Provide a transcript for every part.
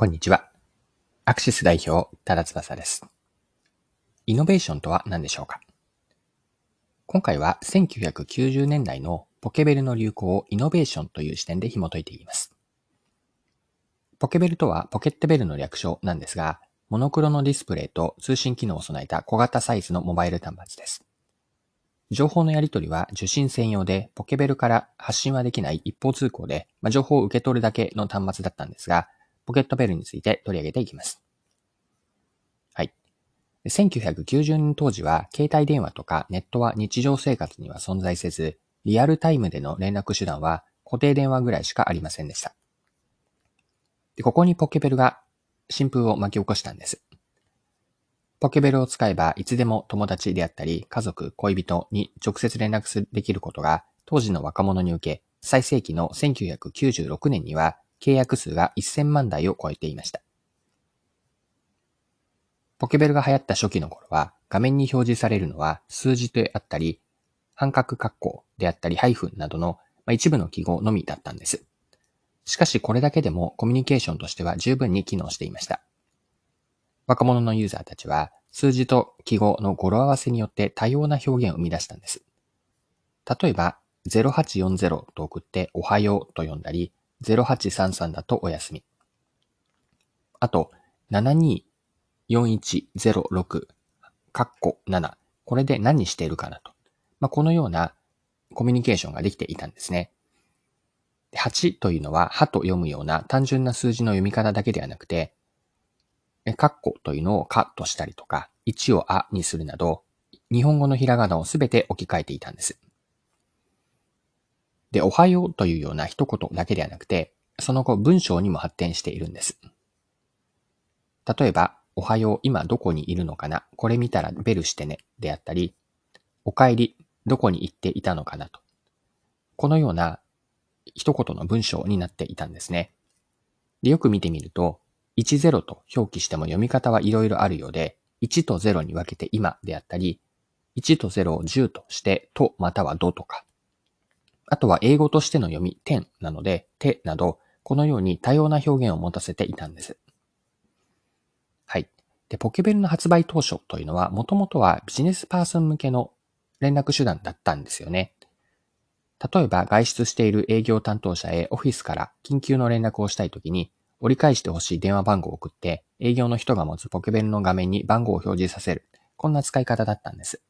こんにちは。アクシス代表、多田翼です。イノベーションとは何でしょうか？今回は1990年代のポケベルの流行をイノベーションという視点で紐解いていきます。ポケベルとはポケットベルの略称なんですが、モノクロのディスプレイと通信機能を備えた小型サイズのモバイル端末です。情報のやり取りは受信専用で、ポケベルから発信はできない一方通行で、まあ、情報を受け取るだけの端末だったんですが、ポケットベルについて取り上げていきます。はい。1990年当時は、携帯電話とかネットは日常生活には存在せず、リアルタイムでの連絡手段は固定電話ぐらいしかありませんでした。でここにポケベルが新風を巻き起こしたんです。ポケベルを使えばいつでも友達であったり家族、恋人に直接連絡できることが当時の若者に受け、最盛期の1996年には契約数が1000万台を超えていました。ポケベルが流行った初期の頃は、画面に表示されるのは数字であったり、半角括弧であったりハイフンなどの一部の記号のみだったんです。しかしこれだけでもコミュニケーションとしては十分に機能していました。若者のユーザーたちは数字と記号の語呂合わせによって多様な表現を生み出したんです。例えば、0840と送っておはようと呼んだり、0833だとお休み。あと、724106、カッコ7。これで何しているかなと。まあ、このようなコミュニケーションができていたんですね。8というのは、はと読むような単純な数字の読み方だけではなくて、カッコというのをかとしたりとか、1をあにするなど、日本語のひらがなをすべて置き換えていたんです。で、おはようというような一言だけではなくて、その後文章にも発展しているんです。例えば、おはよう、今どこにいるのかな？これ見たらベルしてね。であったり、お帰り、どこに行っていたのかなと。このような一言の文章になっていたんですね。で、よく見てみると、10と表記しても読み方はいろいろあるようで、1と0に分けて今であったり、1と0を10として、とまたはどとか、あとは英語としての読み、点なので、手など、このように多様な表現を持たせていたんです。はい。で、ポケベルの発売当初というのは、もともとはビジネスパーソン向けの連絡手段だったんですよね。例えば、外出している営業担当者へオフィスから緊急の連絡をしたいときに、折り返してほしい電話番号を送って、営業の人が持つポケベルの画面に番号を表示させる。こんな使い方だったんです。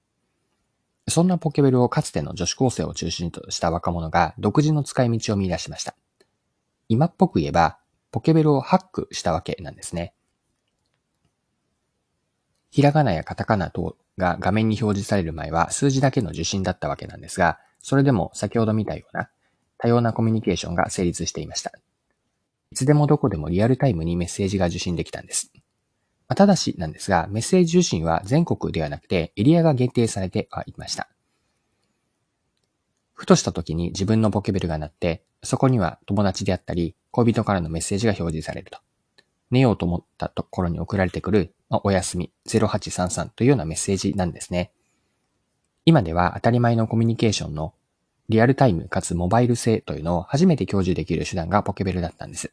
そんなポケベルをかつての女子高生を中心とした若者が独自の使い道を見出しました。今っぽく言えば、ポケベルをハックしたわけなんですね。ひらがなやカタカナ等が画面に表示される前は数字だけの受信だったわけなんですが、それでも先ほど見たような多様なコミュニケーションが成立していました。いつでもどこでもリアルタイムにメッセージが受信できたんです。まあ、ただしなんですが、メッセージ受信は全国ではなくてエリアが限定されてはいました。ふとした時に自分のポケベルが鳴って、そこには友達であったり、恋人からのメッセージが表示されると。寝ようと思ったところに送られてくる、まあ、おやすみ0833というようなメッセージなんですね。今では当たり前のコミュニケーションのリアルタイムかつモバイル性というのを初めて享受できる手段がポケベルだったんです。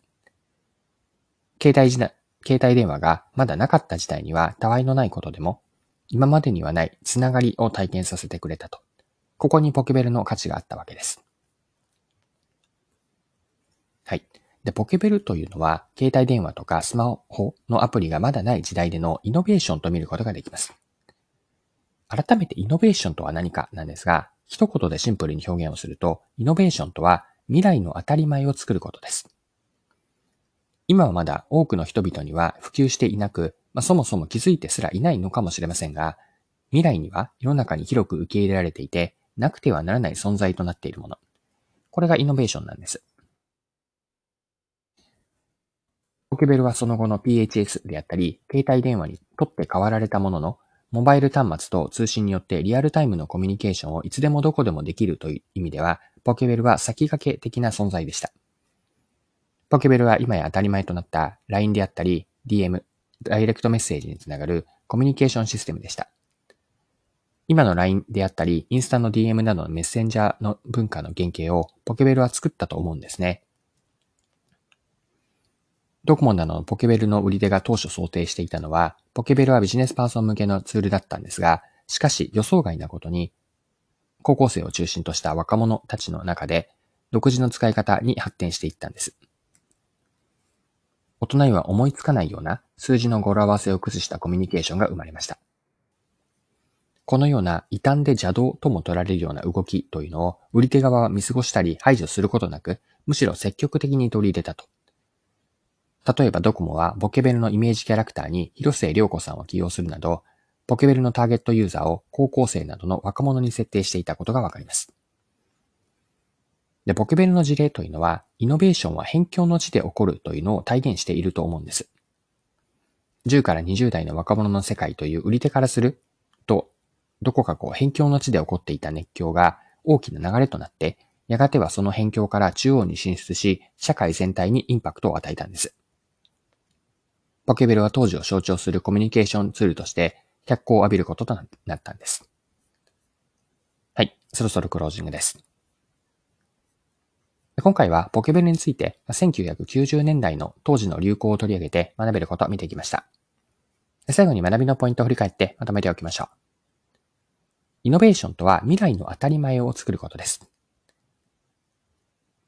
携帯時代、携帯電話がまだなかった時代にはたわいのないことでも、今までにはないつながりを体験させてくれたと。ここにポケベルの価値があったわけです。はい。で、ポケベルというのは、携帯電話とかスマホのアプリがまだない時代でのイノベーションと見ることができます。改めてイノベーションとは何かなんですが、一言でシンプルに表現をすると、イノベーションとは未来の当たり前を作ることです。今はまだ多くの人々には普及していなく、まあ、そもそも気づいてすらいないのかもしれませんが、未来には世の中に広く受け入れられていて、なくてはならない存在となっているもの。これがイノベーションなんです。ポケベルはその後の PHS であったり、携帯電話にとって変わられたものの、モバイル端末と通信によってリアルタイムのコミュニケーションをいつでもどこでもできるという意味では、ポケベルは先駆け的な存在でした。ポケベルは今や当たり前となった LINE であったり DM、ダイレクトメッセージにつながるコミュニケーションシステムでした。今の LINE であったり、インスタの DM などのメッセンジャーの文化の原型をポケベルは作ったと思うんですね。ドコモなどのポケベルの売り手が当初想定していたのは、ポケベルはビジネスパーソン向けのツールだったんですが、しかし予想外なことに、高校生を中心とした若者たちの中で、独自の使い方に発展していったんです。大人には思いつかないような数字の語呂合わせを駆使したコミュニケーションが生まれました。このような異端で邪道とも取られるような動きというのを売り手側は見過ごしたり排除することなく、むしろ積極的に取り入れたと。例えばドコモはポケベルのイメージキャラクターに広末涼子さんを起用するなど、ポケベルのターゲットユーザーを高校生などの若者に設定していたことがわかります。で、ポケベルの事例というのは、イノベーションは辺境の地で起こるというのを体現していると思うんです。10から20代の若者の世界という売り手からすると、どこかこう辺境の地で起こっていた熱狂が大きな流れとなって、やがてはその辺境から中央に進出し、社会全体にインパクトを与えたんです。ポケベルは当時を象徴するコミュニケーションツールとして、脚光を浴びることとなったんです。はい、そろそろクロージングです。今回はポケベルについて1990年代の当時の流行を取り上げて学べることを見てきました。最後に学びのポイントを振り返ってまとめておきましょう。イノベーションとは未来の当たり前を作ることです。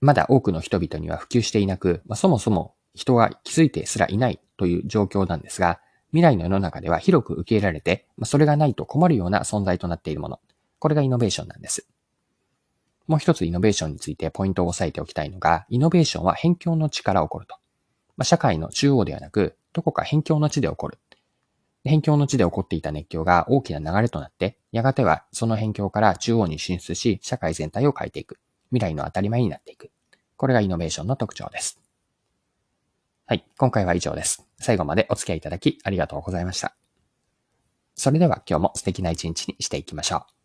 まだ多くの人々には普及していなく、まあ、そもそも人が気づいてすらいないという状況なんですが、未来の世の中では広く受け入れられて、まあ、それがないと困るような存在となっているもの。これがイノベーションなんです。もう一つイノベーションについてポイントを押さえておきたいのが、イノベーションは辺境の地から起こると。まあ、社会の中央ではなく、どこか辺境の地で起こる。辺境の地で起こっていた熱狂が大きな流れとなって、やがてはその辺境から中央に進出し、社会全体を変えていく。未来の当たり前になっていく。これがイノベーションの特徴です。はい、今回は以上です。最後までお付き合いいただきありがとうございました。それでは今日も素敵な一日にしていきましょう。